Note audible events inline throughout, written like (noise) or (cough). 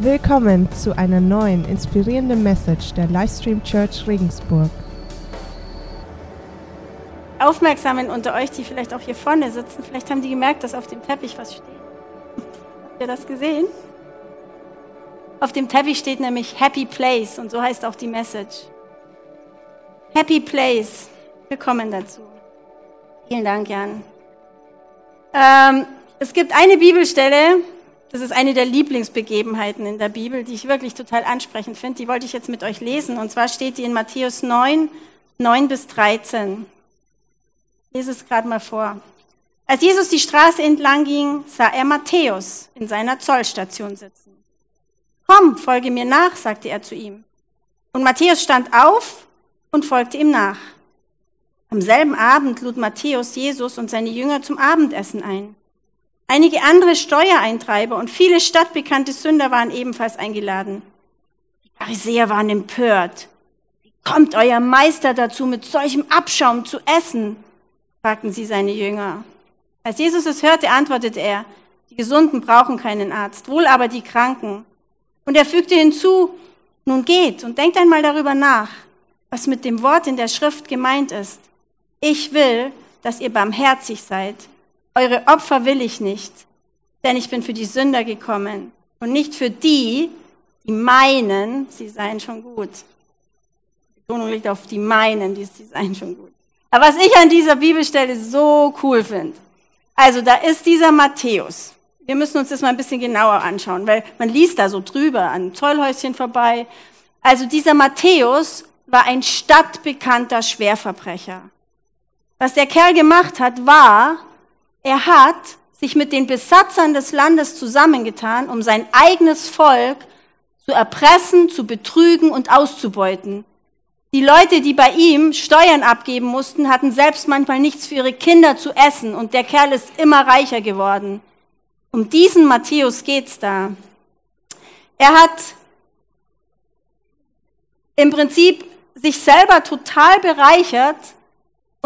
Willkommen zu einer neuen inspirierenden Message der Livestream Church Regensburg. Aufmerksamen unter euch, die vielleicht auch hier vorne sitzen, vielleicht haben die gemerkt, dass auf dem Teppich was steht. Habt ihr das gesehen? Auf dem Teppich steht nämlich Happy Place und so heißt auch die Message. Happy Place. Willkommen dazu. Vielen Dank, Jan. Ähm, es gibt eine Bibelstelle, das ist eine der Lieblingsbegebenheiten in der Bibel, die ich wirklich total ansprechend finde. Die wollte ich jetzt mit euch lesen. Und zwar steht die in Matthäus 9, 9 bis 13. Ich lese es gerade mal vor. Als Jesus die Straße entlang ging, sah er Matthäus in seiner Zollstation sitzen. Komm, folge mir nach, sagte er zu ihm. Und Matthäus stand auf und folgte ihm nach. Am selben Abend lud Matthäus Jesus und seine Jünger zum Abendessen ein. Einige andere Steuereintreiber und viele stadtbekannte Sünder waren ebenfalls eingeladen. Die Pharisäer waren empört. Wie kommt euer Meister dazu, mit solchem Abschaum zu essen? fragten sie seine Jünger. Als Jesus es hörte, antwortete er, die Gesunden brauchen keinen Arzt, wohl aber die Kranken. Und er fügte hinzu, nun geht und denkt einmal darüber nach, was mit dem Wort in der Schrift gemeint ist. Ich will, dass ihr barmherzig seid eure Opfer will ich nicht, denn ich bin für die Sünder gekommen und nicht für die, die meinen, sie seien schon gut. Die Betonung liegt auf die meinen, die seien schon gut. Aber was ich an dieser Bibelstelle so cool finde, also da ist dieser Matthäus. Wir müssen uns das mal ein bisschen genauer anschauen, weil man liest da so drüber an Zollhäuschen vorbei. Also dieser Matthäus war ein stadtbekannter Schwerverbrecher. Was der Kerl gemacht hat, war, er hat sich mit den Besatzern des Landes zusammengetan, um sein eigenes Volk zu erpressen, zu betrügen und auszubeuten. Die Leute, die bei ihm Steuern abgeben mussten, hatten selbst manchmal nichts für ihre Kinder zu essen und der Kerl ist immer reicher geworden. Um diesen Matthäus geht's da. Er hat im Prinzip sich selber total bereichert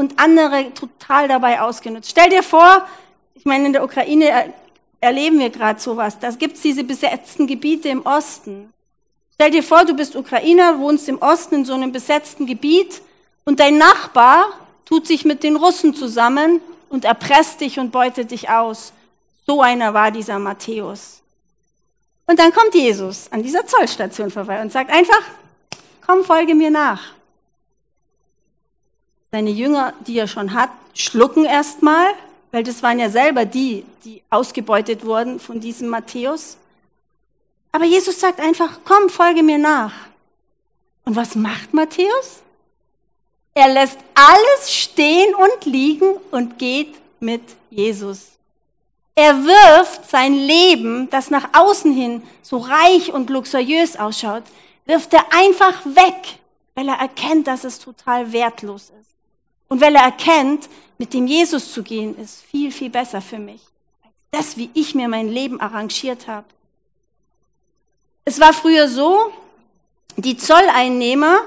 und andere total dabei ausgenutzt. Stell dir vor, ich meine, in der Ukraine erleben wir gerade sowas. Da gibt es diese besetzten Gebiete im Osten. Stell dir vor, du bist Ukrainer, wohnst im Osten in so einem besetzten Gebiet und dein Nachbar tut sich mit den Russen zusammen und erpresst dich und beutet dich aus. So einer war dieser Matthäus. Und dann kommt Jesus an dieser Zollstation vorbei und sagt einfach, komm, folge mir nach. Seine Jünger, die er schon hat, schlucken erstmal, weil das waren ja selber die, die ausgebeutet wurden von diesem Matthäus. Aber Jesus sagt einfach, komm, folge mir nach. Und was macht Matthäus? Er lässt alles stehen und liegen und geht mit Jesus. Er wirft sein Leben, das nach außen hin so reich und luxuriös ausschaut, wirft er einfach weg, weil er erkennt, dass es total wertlos ist. Und weil er erkennt, mit dem Jesus zu gehen, ist viel, viel besser für mich, als das, wie ich mir mein Leben arrangiert habe. Es war früher so, die Zolleinnehmer,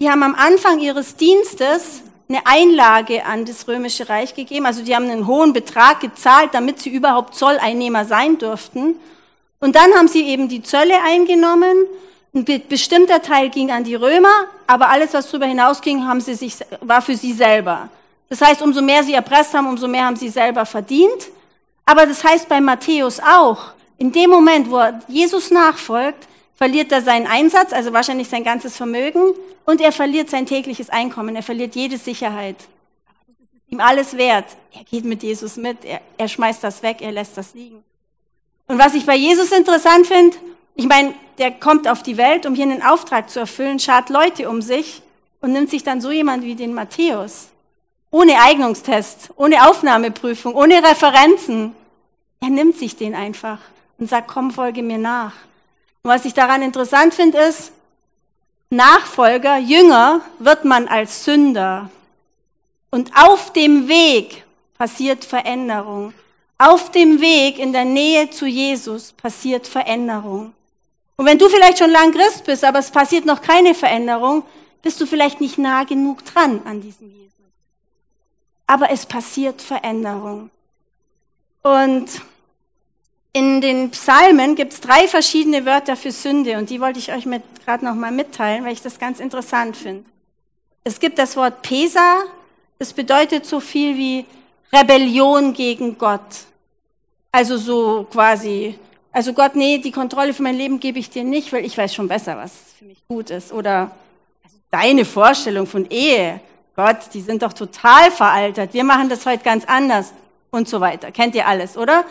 die haben am Anfang ihres Dienstes eine Einlage an das Römische Reich gegeben. Also die haben einen hohen Betrag gezahlt, damit sie überhaupt Zolleinnehmer sein durften. Und dann haben sie eben die Zölle eingenommen ein bestimmter Teil ging an die Römer, aber alles, was darüber hinausging, haben sie sich, war für sie selber. Das heißt, umso mehr sie erpresst haben, umso mehr haben sie selber verdient. Aber das heißt bei Matthäus auch, in dem Moment, wo er Jesus nachfolgt, verliert er seinen Einsatz, also wahrscheinlich sein ganzes Vermögen, und er verliert sein tägliches Einkommen, er verliert jede Sicherheit. Ihm alles wert. Er geht mit Jesus mit, er, er schmeißt das weg, er lässt das liegen. Und was ich bei Jesus interessant finde, ich meine, der kommt auf die Welt, um hier einen Auftrag zu erfüllen, schart Leute um sich und nimmt sich dann so jemand wie den Matthäus. Ohne Eignungstest, ohne Aufnahmeprüfung, ohne Referenzen. Er nimmt sich den einfach und sagt, komm, folge mir nach. Und was ich daran interessant finde, ist, Nachfolger, Jünger wird man als Sünder. Und auf dem Weg passiert Veränderung. Auf dem Weg in der Nähe zu Jesus passiert Veränderung. Und wenn du vielleicht schon lang Christ bist, aber es passiert noch keine Veränderung, bist du vielleicht nicht nah genug dran an diesem Jesus. Aber es passiert Veränderung. Und In den Psalmen gibt es drei verschiedene Wörter für Sünde und die wollte ich euch gerade nochmal mitteilen, weil ich das ganz interessant finde. Es gibt das Wort Pesa, das bedeutet so viel wie Rebellion gegen Gott. Also so quasi, also Gott, nee, die Kontrolle für mein Leben gebe ich dir nicht, weil ich weiß schon besser, was für mich gut ist. Oder also deine Vorstellung von Ehe, Gott, die sind doch total veraltet. Wir machen das heute ganz anders und so weiter. Kennt ihr alles, oder?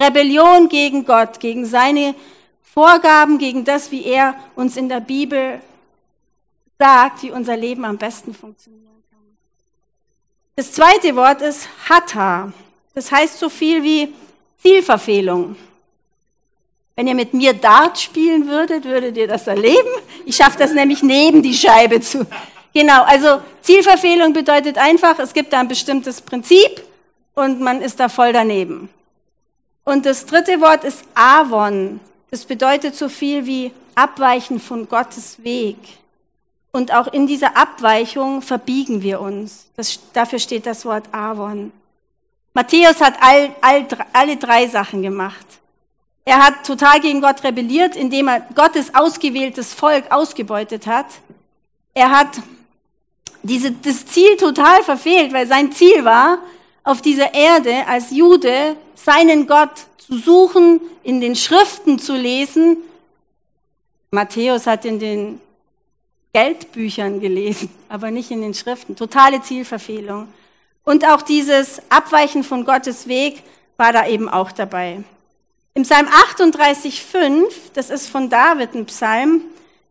Rebellion gegen Gott, gegen seine Vorgaben, gegen das, wie er uns in der Bibel sagt, wie unser Leben am besten funktionieren kann. Das zweite Wort ist Hatha. Das heißt so viel wie Zielverfehlung. Wenn ihr mit mir Dart spielen würdet, würdet ihr das erleben. Ich schaffe das nämlich neben die Scheibe zu. Genau, also Zielverfehlung bedeutet einfach, es gibt da ein bestimmtes Prinzip und man ist da voll daneben. Und das dritte Wort ist Avon. Das bedeutet so viel wie abweichen von Gottes Weg. Und auch in dieser Abweichung verbiegen wir uns. Das, dafür steht das Wort Avon. Matthäus hat all, all, alle drei Sachen gemacht. Er hat total gegen Gott rebelliert, indem er Gottes ausgewähltes Volk ausgebeutet hat. Er hat diese, das Ziel total verfehlt, weil sein Ziel war, auf dieser Erde als Jude seinen Gott zu suchen, in den Schriften zu lesen. Matthäus hat in den Geldbüchern gelesen, aber nicht in den Schriften. Totale Zielverfehlung. Und auch dieses Abweichen von Gottes Weg war da eben auch dabei. Im Psalm 38,5, das ist von David ein Psalm,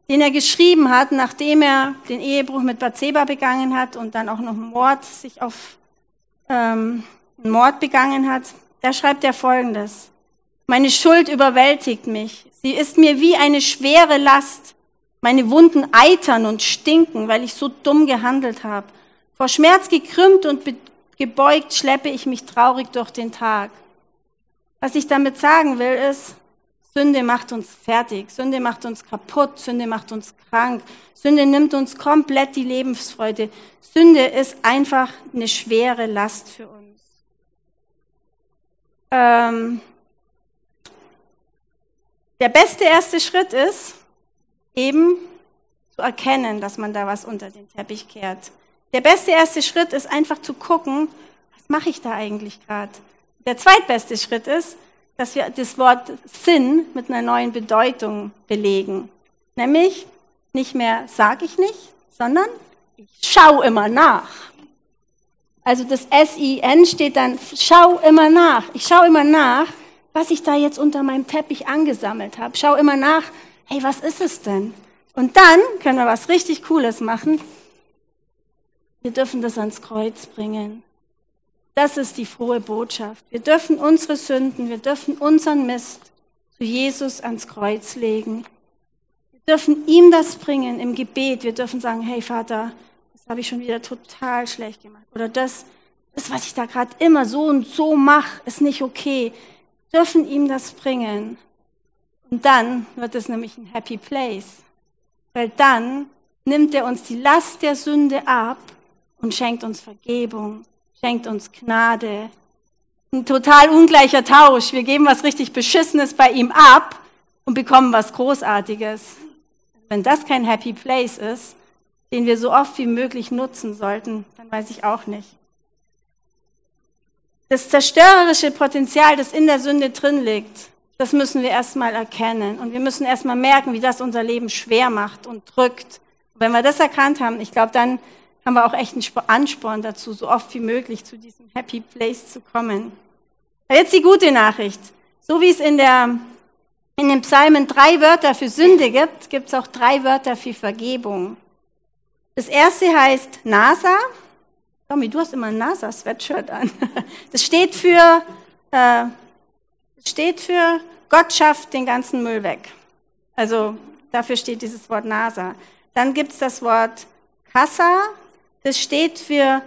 den er geschrieben hat, nachdem er den Ehebruch mit Bathseba begangen hat und dann auch noch Mord sich auf ähm, Mord begangen hat. Da schreibt er Folgendes: Meine Schuld überwältigt mich. Sie ist mir wie eine schwere Last. Meine Wunden eitern und stinken, weil ich so dumm gehandelt habe. Vor Schmerz gekrümmt und gebeugt schleppe ich mich traurig durch den Tag. Was ich damit sagen will, ist, Sünde macht uns fertig, Sünde macht uns kaputt, Sünde macht uns krank, Sünde nimmt uns komplett die Lebensfreude. Sünde ist einfach eine schwere Last für uns. Ähm, der beste erste Schritt ist, eben zu erkennen, dass man da was unter den Teppich kehrt. Der beste erste Schritt ist einfach zu gucken, was mache ich da eigentlich gerade? Der zweitbeste Schritt ist, dass wir das Wort Sinn mit einer neuen Bedeutung belegen. Nämlich nicht mehr sage ich nicht, sondern ich schau immer nach. Also das S-I-N steht dann, schau immer nach. Ich schaue immer nach, was ich da jetzt unter meinem Teppich angesammelt habe. Schau immer nach, hey, was ist es denn? Und dann können wir was richtig Cooles machen. Wir dürfen das ans Kreuz bringen. Das ist die frohe Botschaft. Wir dürfen unsere Sünden, wir dürfen unseren Mist zu Jesus ans Kreuz legen. Wir dürfen ihm das bringen im Gebet. Wir dürfen sagen, hey Vater, das habe ich schon wieder total schlecht gemacht. Oder das, das was ich da gerade immer so und so mache, ist nicht okay. Wir dürfen ihm das bringen. Und dann wird es nämlich ein Happy Place. Weil dann nimmt er uns die Last der Sünde ab und schenkt uns Vergebung, schenkt uns Gnade. Ein total ungleicher Tausch. Wir geben was richtig Beschissenes bei ihm ab und bekommen was Großartiges. Wenn das kein Happy Place ist, den wir so oft wie möglich nutzen sollten, dann weiß ich auch nicht. Das zerstörerische Potenzial, das in der Sünde drin liegt, das müssen wir erstmal erkennen. Und wir müssen erstmal merken, wie das unser Leben schwer macht und drückt. Und wenn wir das erkannt haben, ich glaube, dann haben wir auch echt einen Ansporn dazu, so oft wie möglich zu diesem Happy Place zu kommen. Jetzt die gute Nachricht. So wie es in, der, in den Psalmen drei Wörter für Sünde gibt, gibt es auch drei Wörter für Vergebung. Das erste heißt NASA. Tommy, du hast immer ein NASA-Sweatshirt an. (laughs) Das steht für äh, steht für Gott schafft den ganzen Müll weg. Also dafür steht dieses Wort NASA. Dann gibt es das Wort Kassa. Das steht für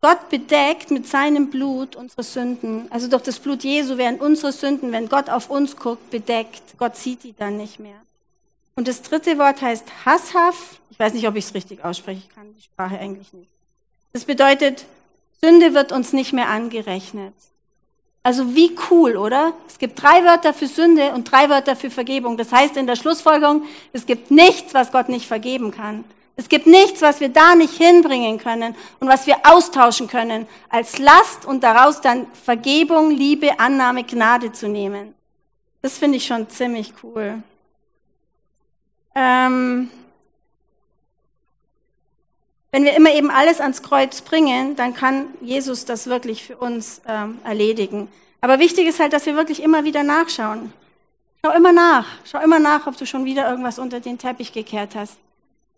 Gott bedeckt mit seinem Blut unsere Sünden. Also durch das Blut Jesu werden unsere Sünden, wenn Gott auf uns guckt, bedeckt. Gott sieht die dann nicht mehr. Und das dritte Wort heißt Hasshaf. Ich weiß nicht, ob ich es richtig ausspreche. Ich kann die Sprache eigentlich nicht. Das bedeutet, Sünde wird uns nicht mehr angerechnet. Also wie cool, oder? Es gibt drei Wörter für Sünde und drei Wörter für Vergebung. Das heißt in der Schlussfolgerung, es gibt nichts, was Gott nicht vergeben kann. Es gibt nichts, was wir da nicht hinbringen können und was wir austauschen können als Last und daraus dann Vergebung, Liebe, Annahme, Gnade zu nehmen. Das finde ich schon ziemlich cool. Ähm, wenn wir immer eben alles ans Kreuz bringen, dann kann Jesus das wirklich für uns ähm, erledigen. Aber wichtig ist halt, dass wir wirklich immer wieder nachschauen. Schau immer nach. Schau immer nach, ob du schon wieder irgendwas unter den Teppich gekehrt hast.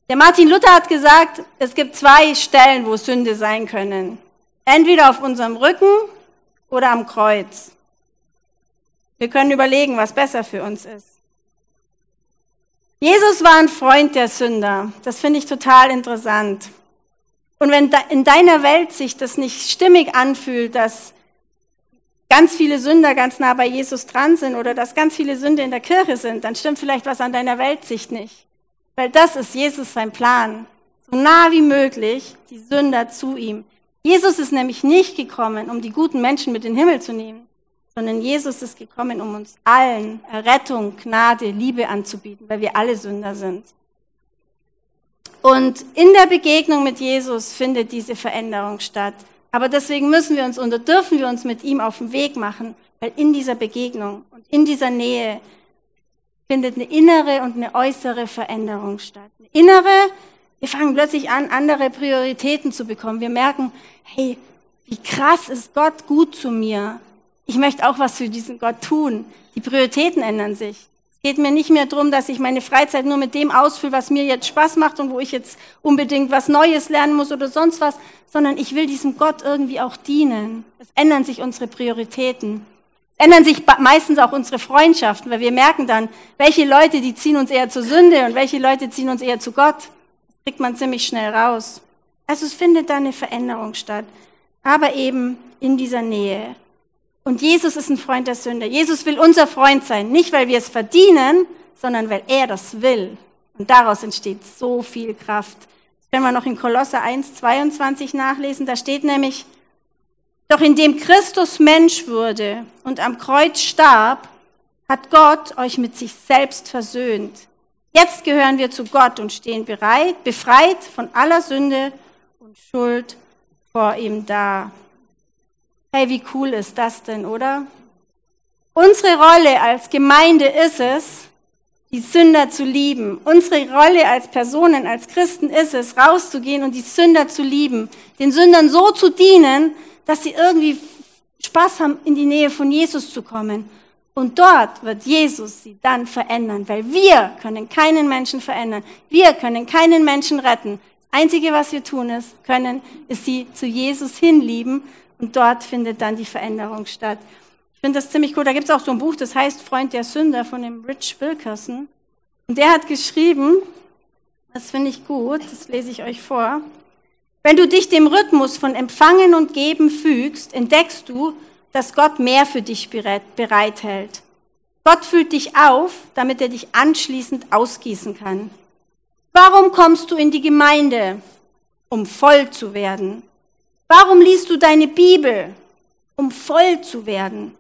Der Martin Luther hat gesagt, es gibt zwei Stellen, wo Sünde sein können. Entweder auf unserem Rücken oder am Kreuz. Wir können überlegen, was besser für uns ist. Jesus war ein Freund der Sünder. Das finde ich total interessant. Und wenn in deiner Welt sich das nicht stimmig anfühlt, dass ganz viele Sünder ganz nah bei Jesus dran sind oder dass ganz viele Sünde in der Kirche sind, dann stimmt vielleicht was an deiner Weltsicht nicht. Weil das ist Jesus sein Plan. So nah wie möglich die Sünder zu ihm. Jesus ist nämlich nicht gekommen, um die guten Menschen mit in den Himmel zu nehmen, sondern Jesus ist gekommen, um uns allen Errettung, Gnade, Liebe anzubieten, weil wir alle Sünder sind. Und in der Begegnung mit Jesus findet diese Veränderung statt. Aber deswegen müssen wir uns oder dürfen wir uns mit ihm auf den Weg machen, weil in dieser Begegnung und in dieser Nähe findet eine innere und eine äußere Veränderung statt. Eine innere, wir fangen plötzlich an, andere Prioritäten zu bekommen. Wir merken, hey, wie krass ist Gott gut zu mir. Ich möchte auch was für diesen Gott tun. Die Prioritäten ändern sich geht mir nicht mehr darum, dass ich meine Freizeit nur mit dem ausfülle, was mir jetzt Spaß macht und wo ich jetzt unbedingt was Neues lernen muss oder sonst was, sondern ich will diesem Gott irgendwie auch dienen. Es ändern sich unsere Prioritäten. Ändern sich meistens auch unsere Freundschaften, weil wir merken dann, welche Leute, die ziehen uns eher zur Sünde und welche Leute ziehen uns eher zu Gott. Das kriegt man ziemlich schnell raus. Also es findet da eine Veränderung statt, aber eben in dieser Nähe. Und Jesus ist ein Freund der Sünder. Jesus will unser Freund sein, nicht weil wir es verdienen, sondern weil er das will. Und daraus entsteht so viel Kraft. Das können wir noch in Kolosser 1, 22 nachlesen. Da steht nämlich, doch indem Christus Mensch wurde und am Kreuz starb, hat Gott euch mit sich selbst versöhnt. Jetzt gehören wir zu Gott und stehen bereit, befreit von aller Sünde und Schuld vor ihm da. Hey, wie cool ist das denn, oder? Unsere Rolle als Gemeinde ist es, die Sünder zu lieben. Unsere Rolle als Personen, als Christen ist es, rauszugehen und die Sünder zu lieben. Den Sündern so zu dienen, dass sie irgendwie Spaß haben, in die Nähe von Jesus zu kommen. Und dort wird Jesus sie dann verändern, weil wir können keinen Menschen verändern. Wir können keinen Menschen retten. Das Einzige, was wir tun ist, können, ist sie zu Jesus hinlieben und dort findet dann die Veränderung statt. Ich finde das ziemlich cool. Da gibt es auch so ein Buch, das heißt Freund der Sünder von dem Rich Wilkerson. Und der hat geschrieben, das finde ich gut, das lese ich euch vor. Wenn du dich dem Rhythmus von Empfangen und Geben fügst, entdeckst du, dass Gott mehr für dich bereithält. Gott füllt dich auf, damit er dich anschließend ausgießen kann. Warum kommst du in die Gemeinde? Um voll zu werden. Warum liest du deine Bibel? Um voll zu werden.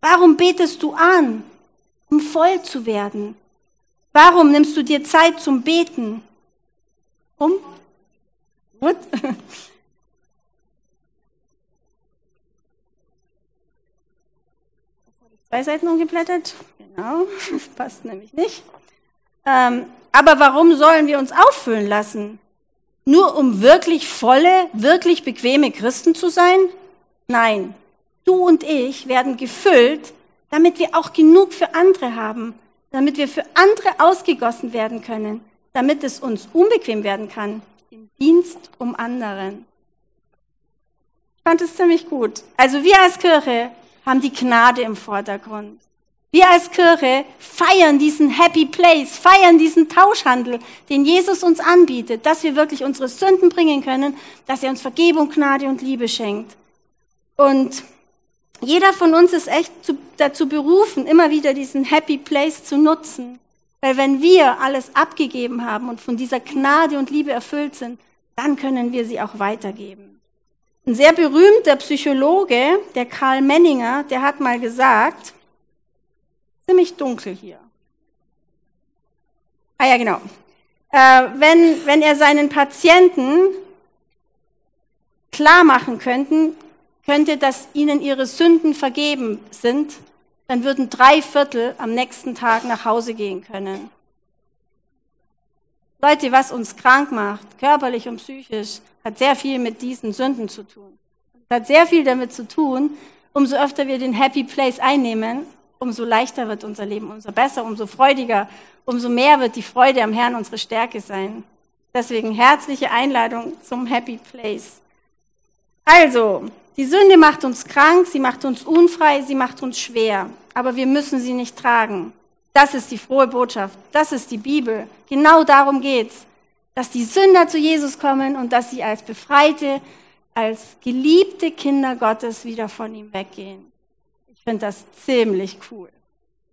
Warum betest du an? Um voll zu werden. Warum nimmst du dir Zeit zum Beten? Um? Gut. Zwei Seiten umgeblättert. Genau, das (laughs) passt nämlich nicht. Ähm, aber warum sollen wir uns auffüllen lassen? Nur um wirklich volle, wirklich bequeme Christen zu sein? Nein, du und ich werden gefüllt, damit wir auch genug für andere haben, damit wir für andere ausgegossen werden können, damit es uns unbequem werden kann, im Dienst um anderen. Ich fand es ziemlich gut. Also wir als Kirche haben die Gnade im Vordergrund. Wir als Kirche feiern diesen Happy Place, feiern diesen Tauschhandel, den Jesus uns anbietet, dass wir wirklich unsere Sünden bringen können, dass er uns Vergebung, Gnade und Liebe schenkt. Und jeder von uns ist echt dazu berufen, immer wieder diesen Happy Place zu nutzen. Weil wenn wir alles abgegeben haben und von dieser Gnade und Liebe erfüllt sind, dann können wir sie auch weitergeben. Ein sehr berühmter Psychologe, der Karl Menninger, der hat mal gesagt, ziemlich dunkel hier. Ah ja, genau. Äh, wenn, wenn er seinen Patienten klar machen könnten, könnte, dass ihnen ihre Sünden vergeben sind, dann würden drei Viertel am nächsten Tag nach Hause gehen können. Leute, was uns krank macht, körperlich und psychisch, hat sehr viel mit diesen Sünden zu tun. Es hat sehr viel damit zu tun, umso öfter wir den Happy Place einnehmen, umso leichter wird unser Leben, umso besser, umso freudiger, umso mehr wird die Freude am Herrn unsere Stärke sein. Deswegen herzliche Einladung zum Happy Place. Also, die Sünde macht uns krank, sie macht uns unfrei, sie macht uns schwer, aber wir müssen sie nicht tragen. Das ist die frohe Botschaft, das ist die Bibel. Genau darum geht's, dass die Sünder zu Jesus kommen und dass sie als befreite, als geliebte Kinder Gottes wieder von ihm weggehen. Ich finde das ziemlich cool.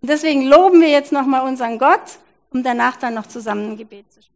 Und deswegen loben wir jetzt nochmal unseren Gott, um danach dann noch zusammen ein Gebet zu sprechen.